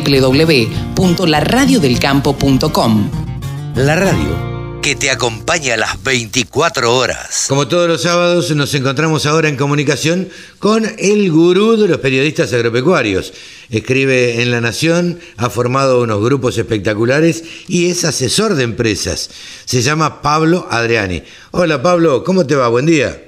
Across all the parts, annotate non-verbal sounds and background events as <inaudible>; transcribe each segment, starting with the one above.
www.laradiodelcampo.com. La radio que te acompaña las 24 horas. Como todos los sábados nos encontramos ahora en comunicación con el gurú de los periodistas agropecuarios. Escribe en La Nación, ha formado unos grupos espectaculares y es asesor de empresas. Se llama Pablo Adriani. Hola Pablo, ¿cómo te va? Buen día.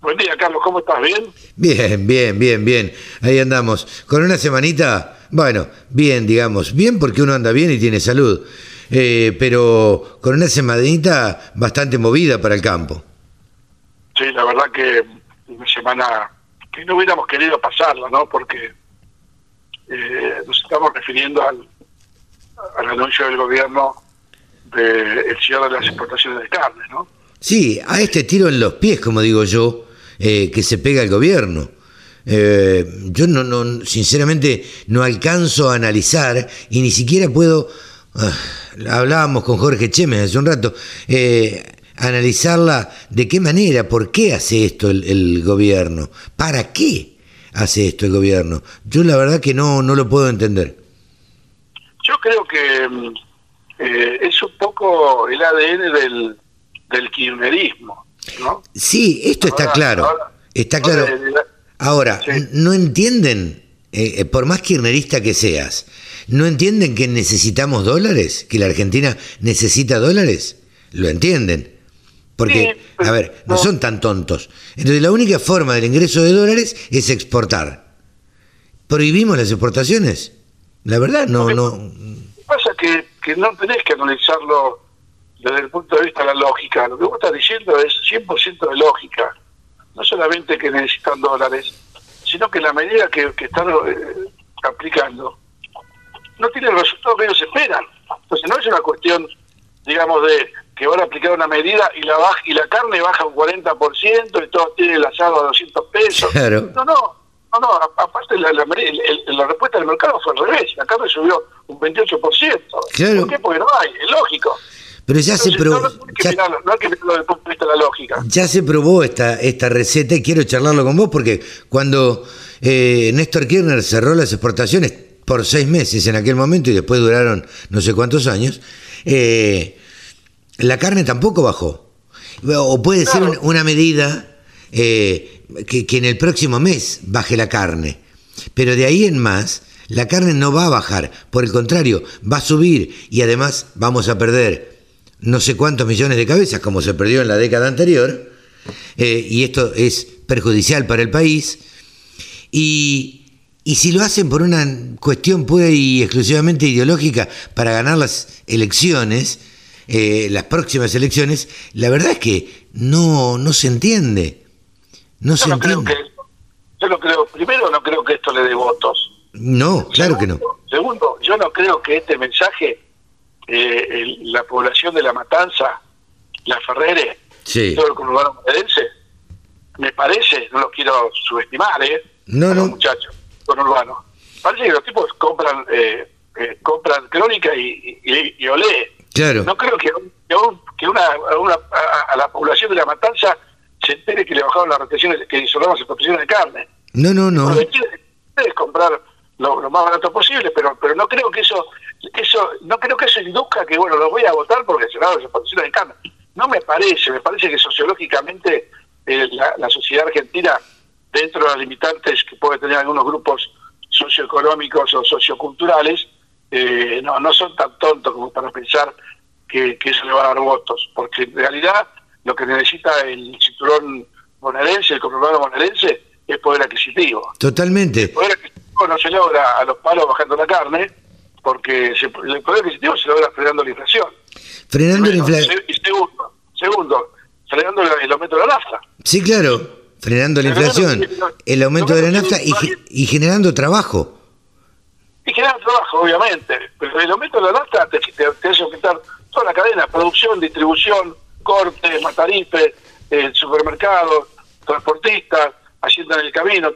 Buen día, Carlos, ¿cómo estás? ¿Bien? Bien, bien, bien, bien. Ahí andamos. Con una semanita, bueno, bien, digamos. Bien porque uno anda bien y tiene salud. Eh, pero con una semanita bastante movida para el campo. Sí, la verdad que una semana que no hubiéramos querido pasarla, ¿no? Porque eh, nos estamos refiriendo al, al anuncio del gobierno del de cierre de las exportaciones de carne, ¿no? Sí, a este tiro en los pies, como digo yo, eh, que se pega el gobierno. yo no, no, sinceramente, no alcanzo a analizar y ni siquiera puedo Ah, hablábamos con Jorge Chemes hace un rato, eh, analizarla de qué manera, por qué hace esto el, gobierno, para qué hace esto el gobierno. Yo la verdad que no, no lo puedo entender. Yo creo que mm, eh, es un poco el ADN del, del kirchnerismo, ¿no? Sí, esto está claro, está claro. Ahora, no entienden, eh, por más kirchnerista que seas, ¿No entienden que necesitamos dólares? ¿Que la Argentina necesita dólares? Lo entienden. Porque, a ver, no, son tan tontos. Entonces, la única forma del ingreso de dólares es exportar. ¿Prohibimos las exportaciones? La verdad, no. no pasa que, que no tenés que analizarlo desde el punto de vista de la lógica. Lo que vos estás diciendo es 100% de lógica. No solamente que necesitan dólares, sino que la medida que, que están eh, aplicando no tiene el resultado que ellos esperan. Entonces no es una cuestión, digamos, de que van a aplicar una medida y la baja, y la carne baja un 40% y todo tiene el asado a 200 pesos. No, no, no, no, aparte la, la, la, respuesta del mercado fue al revés, la carne subió un 28%. ¿Por qué? Porque no hay, es lógico. Pero ya se probó. No, hay que mirarlo desde el punto de vista de la lógica. Ya se probó esta, esta receta y quiero charlarlo con vos porque cuando eh, Néstor Kirchner cerró las exportaciones, por seis meses en aquel momento y después duraron no sé cuántos años, eh, la carne tampoco bajó. O puede ser una medida eh, que, que en el próximo mes baje la carne. Pero de ahí en más, la carne no va a bajar. Por el contrario, va a subir y además vamos a perder no sé cuántos millones de cabezas como se perdió en la década anterior. Eh, y esto es perjudicial para el país. Y y si lo hacen por una cuestión pura y exclusivamente ideológica para ganar las elecciones, eh, las próximas elecciones, la verdad es que no, no se entiende. No yo se entiende. yo no creo, primero no creo que esto le dé votos. No, claro que no. Segundo, yo no creo que este mensaje, eh, la población de La Matanza, la Ferrere, todo el conurbano me parece, no lo quiero subestimar, ¿eh? No, no. Muchachos urbano. Parece que los tipos compran eh, eh, compran crónica y, y, olé. Claro. No creo que, que, una, a, la población de la matanza se entere que le bajaron las retenciones, que hizo las exportaciones de carne. No, no, no. Puedes comprar lo, más barato posible, pero pero no creo que eso eso no creo que eso induzca que bueno lo voy a votar porque se las exportaciones de carne. No me parece, me parece que sociológicamente eh, la, la sociedad argentina dentro de las limitantes que puede tener algunos grupos socioeconómicos o socioculturales, eh, no, no son tan tontos como para pensar que, eso le va a dar votos, porque en realidad lo que necesita el cinturón bonaerense, el conurbano bonaerense, es poder adquisitivo. Totalmente. El poder adquisitivo no se logra a los palos bajando la carne, porque el poder adquisitivo se logra frenando la inflación. Frenando la inflación. Y segundo, segundo, frenando el aumento de la nafta. Sí, claro frenando la inflación, el aumento de la nafta y, generando trabajo. Y generando trabajo, obviamente. Pero el aumento de la nafta te, te, hace aumentar toda la cadena, producción, distribución, cortes, matarife, eh, supermercados, transportistas, hacienda en el camino.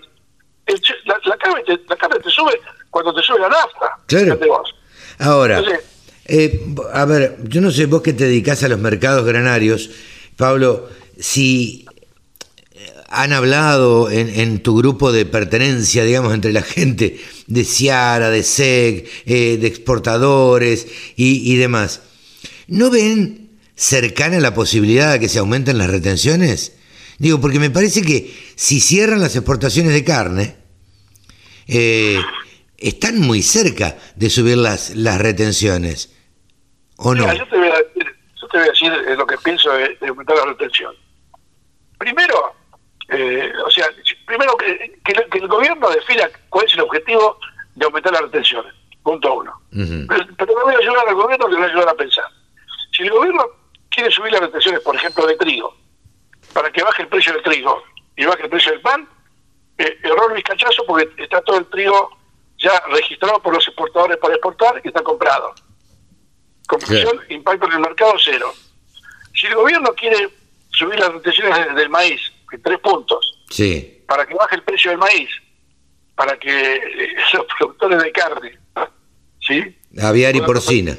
la, carne te, la carne te sube cuando te sube la nafta. Claro. Ahora, eh, a ver, yo no sé, vos que te dedicás a los mercados granarios, Pablo, si han hablado en, tu grupo de pertenencia, digamos, entre la gente de Ciara, de SEG, eh, de exportadores y, demás. ¿No ven cercana la posibilidad de que se aumenten las retenciones? Digo, porque me parece que si cierran las exportaciones de carne, eh, están muy cerca de subir las, las retenciones. ¿O no? yo, te voy a decir, eh, lo que pienso de, de aumentar la retención. Primero, eh, o sea, primero que, que, el gobierno defina cuál es el objetivo de aumentar las retenciones, punto uno. pero, no voy a ayudar al gobierno le voy a ayudar a pensar. Si el gobierno quiere subir las retenciones, por ejemplo, de trigo, para que baje el precio del trigo y baje el precio del pan, eh, error vizcachazo porque está todo el trigo ya registrado por los exportadores para exportar y está comprado. Confusión, impacto en el mercado cero. Si el gobierno quiere subir las retenciones del maíz en tres puntos. Sí. Para que baje el precio del maíz, para que eh, <laughs> los productores de carne, ¿sí? Aviar y porcina.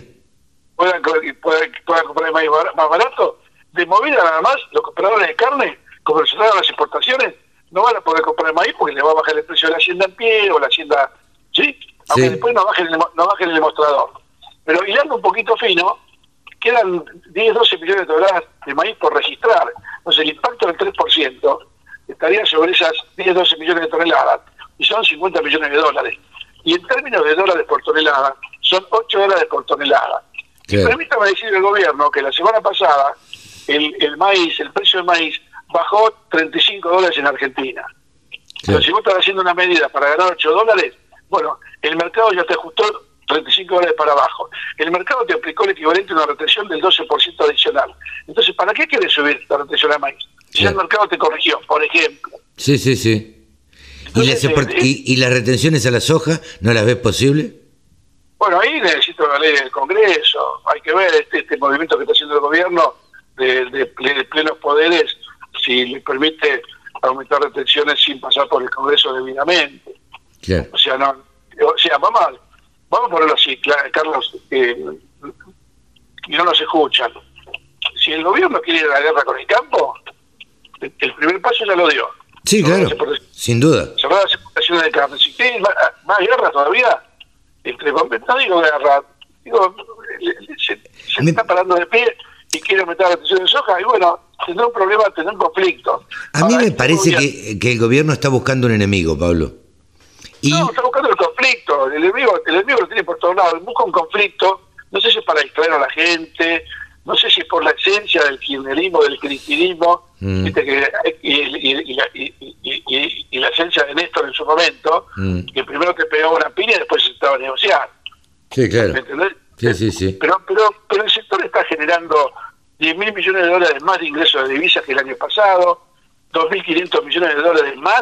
Puedan, puedan, comprar el maíz más barato. De movida nada más, los compradores de carne, como se las exportaciones, no van a poder comprar el maíz porque le va a bajar el precio de la hacienda en pie o la hacienda, ¿sí? Aunque después no bajen, el, no bajen el demostrador. Pero hilando un poquito fino, quedan 10, 12 millones de toneladas de maíz por registrar. Entonces el impacto del 3% estaría sobre esas 10, 12 millones de toneladas y son 50 millones de dólares. Y en términos de dólares por tonelada, son 8 dólares por tonelada. permítame decir al gobierno que la semana pasada el, el maíz, el precio del maíz, bajó 35 dólares en Argentina. Pero si vos estás haciendo una medida para ganar 8 dólares, bueno, el mercado ya te ajustó 35 dólares para abajo. El mercado te aplicó el equivalente a una retención del 12% adicional. Entonces, ¿para qué quieres subir la retención a maíz? Si el mercado te corrigió, por ejemplo. Sí, sí, sí. ¿Y, las, eh, ¿Y, las retenciones a la soja no las ves posible? Bueno, ahí necesito la ley del Congreso. Hay que ver este, este movimiento que está haciendo el gobierno de, de, plenos poderes, si le permite aumentar retenciones sin pasar por el Congreso debidamente. O sea, no, o sea, vamos a, vamos a ponerlo así, Carlos, eh, y no nos escuchan. Si el gobierno quiere ir a la guerra con el campo, el primer paso ya lo dio. Sí, claro, sin duda. Cerrar las exportaciones de carne. Si quieren más, guerra todavía, entre, no digo guerra, digo, se, está parando de pie y quiere aumentar la producción de soja, y bueno, tendrá un problema, tendrá un conflicto. A mí me parece que, que el gobierno está buscando un enemigo, Pablo. No, está buscando el conflicto. El enemigo, el enemigo lo tiene por todos lados. Busca un conflicto, no sé si es para distraer a la gente, no sé si es por la esencia del kirchnerismo, del cristinismo, mm. y, la esencia de Néstor en su momento, mm. que primero te pegaba una piña y después se estaba a negociar. Sí, claro. ¿Me entendés? Sí, sí, sí. Pero, pero, pero el sector está generando 10 mil millones de dólares más de ingresos de divisas que el año pasado, 2.500 millones de dólares más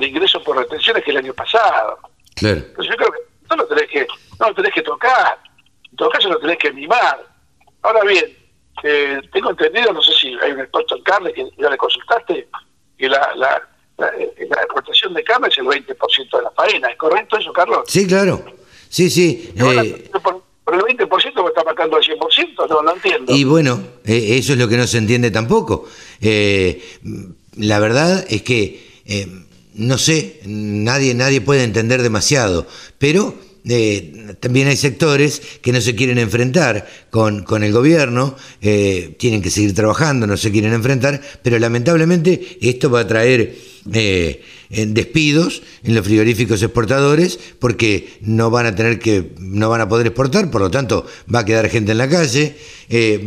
de ingresos por retenciones que el año pasado. Claro. Entonces yo creo que no lo tenés que, no lo tenés que tocar, en todo caso lo tenés que mimar. Ahora bien, eh, tengo entendido, no sé si hay un experto en carne que ya le consultaste, que la, la, la, eh, exportación de carne es el 20% de la faena. ¿Es correcto eso, Carlos? Sí, claro. Sí, sí. Eh, por, el 20% me está marcando al 100%, no, no entiendo. Y bueno, eso es lo que no se entiende tampoco. la verdad es que no sé, nadie, nadie puede entender demasiado, pero eh, también hay sectores que no se quieren enfrentar con, con el gobierno, eh, tienen que seguir trabajando, no se quieren enfrentar, pero lamentablemente esto va a traer eh, despidos en los frigoríficos exportadores porque no van a tener que, no van a poder exportar, por lo tanto va a quedar gente en la calle,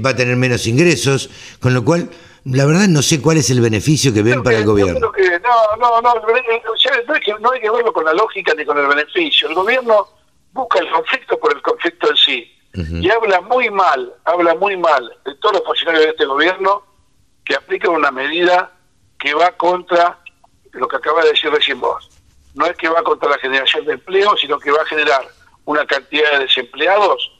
va a tener menos ingresos, con lo cual la verdad no sé cuál es el beneficio que ven para el gobierno. no, no, no, no, hay que, no hay que verlo con la lógica ni con el beneficio. El gobierno busca el conflicto por el conflicto en sí. Y habla muy mal, habla muy mal de todos los funcionarios de este gobierno que aplican una medida que va contra lo que acaba de decir recién vos. No es que va contra la generación de empleo, sino que va a generar una cantidad de desempleados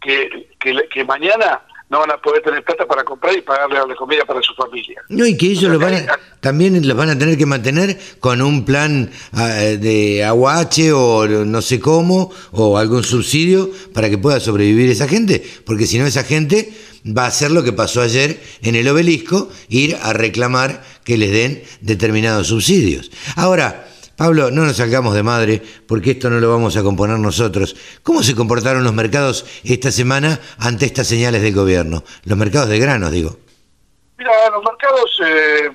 que, que, que mañana no van a poder tener plata para comprar y pagarle la comida para su familia. No, y que ellos lo van también los van a tener que mantener con un plan ah, de aguache o no sé cómo, o algún subsidio para que pueda sobrevivir esa gente, porque si no esa gente va a ser lo que pasó ayer en el obelisco, ir a reclamar que les den determinados subsidios. Ahora, Pablo, no nos salgamos de madre porque esto no lo vamos a componer nosotros. ¿Cómo se comportaron los mercados esta semana ante estas señales del gobierno? Los mercados de granos, digo. Mira, los mercados, eh,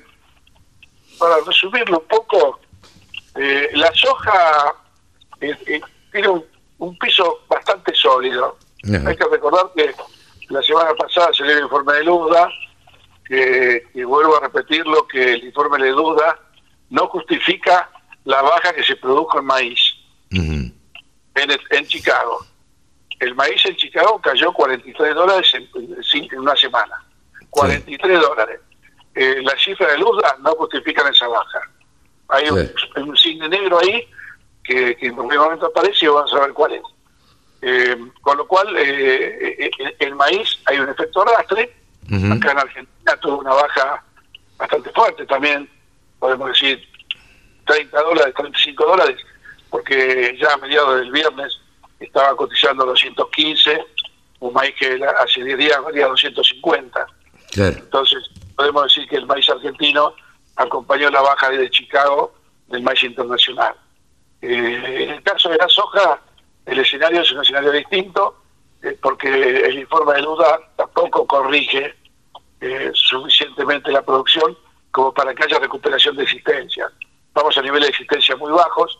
para resumirlo un poco, eh, la soja eh, tiene un, piso bastante sólido. Hay que recordar que la semana pasada se dio el informe de Luda, que, y vuelvo a repetirlo, que el informe de Duda no justifica la baja que se produjo en maíz en, en, Chicago. El maíz en Chicago cayó 43 dólares en, en una semana. 43 dólares. Eh, la cifra de luz no justifican esa baja. Hay un, un, signo negro ahí que, que en cualquier momento aparece y vamos a ver cuál es. Eh, con lo cual, eh, el maíz hay un efecto arrastre. Acá en Argentina tuvo una baja bastante fuerte también, podemos decir 30 dólares, 35 dólares, porque ya a mediados del viernes estaba cotizando 215, un maíz que hace 10 días valía 250. Entonces, podemos decir que el maíz argentino acompañó la baja de Chicago del maíz internacional. Eh, en el caso de la soja, el escenario es un escenario distinto, eh, porque el informe de duda tampoco corrige eh, suficientemente la producción como para que haya recuperación de existencia vamos a niveles de existencia muy bajos,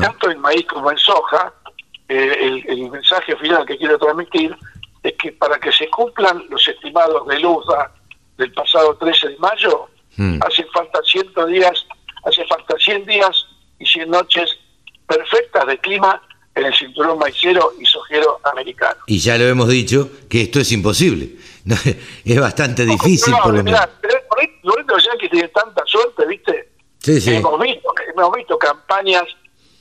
tanto en maíz como en soja. Eh, el, mensaje final que quiero transmitir es que para que se cumplan los estimados de LUZA del pasado 13 de mayo, hmm. hace falta 100 días, hace falta 100 días y 100 noches perfectas de clima en el cinturón maicero y sojero americano. Y ya lo hemos dicho que esto es imposible. <laughs> es bastante difícil, por lo menos. Lo único que tiene tanta suerte, ¿viste? Hemos, visto, hemos visto campañas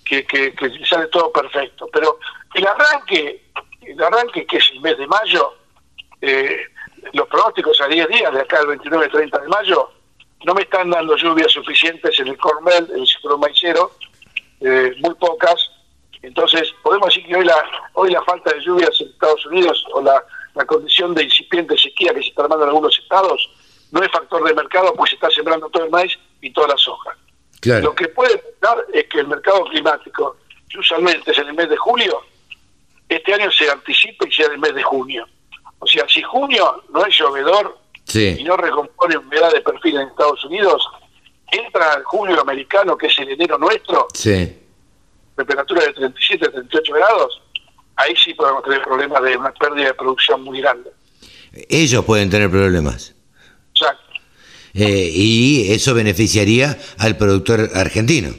que, que, sale todo perfecto, pero el arranque, el arranque que es el mes de mayo, eh, los pronósticos a 10 días, de acá al 29-30 de mayo, no me están dando lluvias suficientes en el Cormel, en el ciclo maicero, eh, muy pocas. Entonces, podemos decir que hoy la, hoy la falta de lluvias en Estados Unidos o la, la condición de incipiente sequía que se está armando en algunos estados no es factor de mercado, pues se está sembrando todo el maíz y toda la soja. Lo que puede pasar es que el mercado climático, que usualmente es en el mes de julio, este año se anticipe y sea en el mes de junio. O sea, si junio no es llovedor y no recompone humedad de perfil en Estados Unidos, entra el julio americano, que es el enero nuestro, temperatura de 37, 38 grados, ahí sí podemos tener problemas de una pérdida de producción muy grande. Ellos pueden tener problemas. Eh, y eso beneficiaría al productor argentino.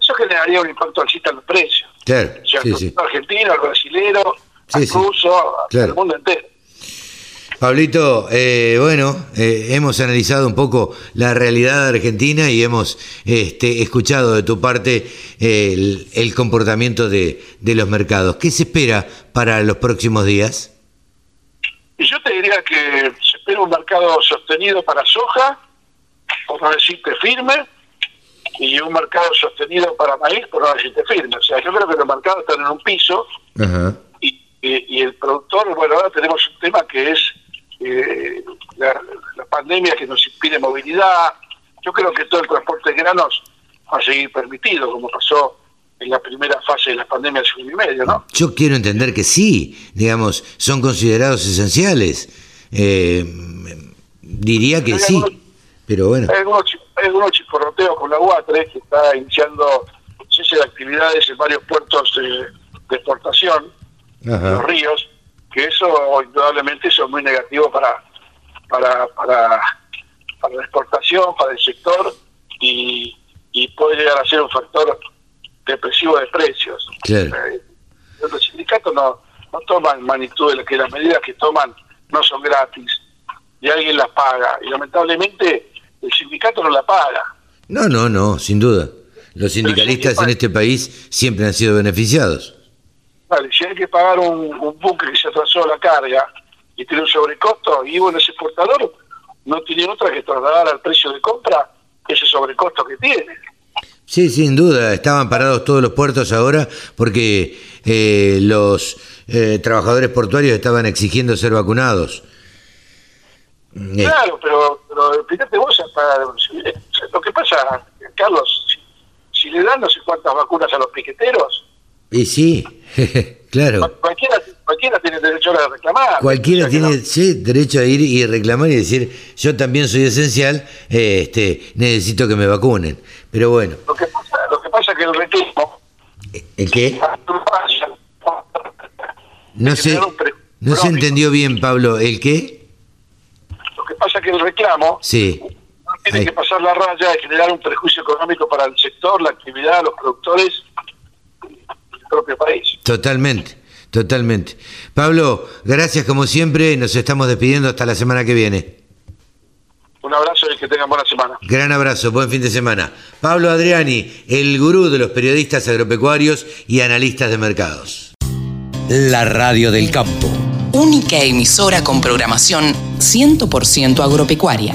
Eso generaría un impacto alcista en los precios. Claro, o sea, sí, argentino, al brasilero, al ruso, al mundo entero. Pablito, eh, bueno, eh, hemos analizado un poco la realidad argentina y hemos este, escuchado de tu parte el, el comportamiento de, de, los mercados. ¿Qué se espera para los próximos días? Yo te diría que era un mercado sostenido para soja, por no decirte firme, y un mercado sostenido para maíz, por no decirte firme. O sea, yo creo que los mercados están en un piso y, y, el productor, bueno, ahora tenemos un tema que es eh, la, pandemia que nos impide movilidad. Yo creo que todo el transporte de granos va a seguir permitido, como pasó en la primera fase de la pandemia hace un y medio, ¿no? Yo quiero entender que sí, digamos, son considerados esenciales. Eh, diría que sí, pero bueno. Hay algunos, chisporroteos con la UATRE que está iniciando cese de actividades en varios puertos de, exportación, los ríos, que eso indudablemente eso es muy negativo para, para, para, para la exportación, para el sector y, y puede llegar a ser un factor depresivo de precios. Eh, los sindicatos no, no toman magnitud de que las medidas que toman no son gratis y alguien las paga. Y lamentablemente el sindicato no la paga. No, no, no, sin duda. Los sindicalistas en este país siempre han sido beneficiados. Vale, si hay que pagar un, buque que se atrasó la carga y tiene un sobrecosto, y bueno, ese exportador no tiene otra que trasladar al precio de compra ese sobrecosto que tiene. Sí, sin duda, estaban parados todos los puertos ahora porque eh, los eh, trabajadores portuarios estaban exigiendo ser vacunados. Eh, Claro, pero, pero fíjate vos, hasta, lo que pasa, Carlos, si, si le dan no sé cuántas vacunas a los piqueteros, y sí, <laughs> claro. cual- cualquiera, cualquiera tiene derecho a reclamar. Cualquiera tiene no- sí, derecho a ir y reclamar y decir, yo también soy esencial, eh, este, necesito que me vacunen. Pero bueno, lo, que pasa, lo que pasa es que el reclamo... ¿el qué? No pre- no se entendió bien, Pablo. ¿El qué? Lo que pasa es que el reclamo Sí, tiene Ahí. que pasar la raya de generar un prejuicio económico para el sector, la actividad, los productores el propio país. totalmente, totalmente. Pablo, gracias como siempre. Nos estamos despidiendo hasta la semana que viene. Un abrazo y que tengan buena semana. Gran abrazo, buen fin de semana. Pablo Adriani, el gurú de los periodistas agropecuarios y analistas de mercados. La radio del campo. Única emisora con programación 100% agropecuaria.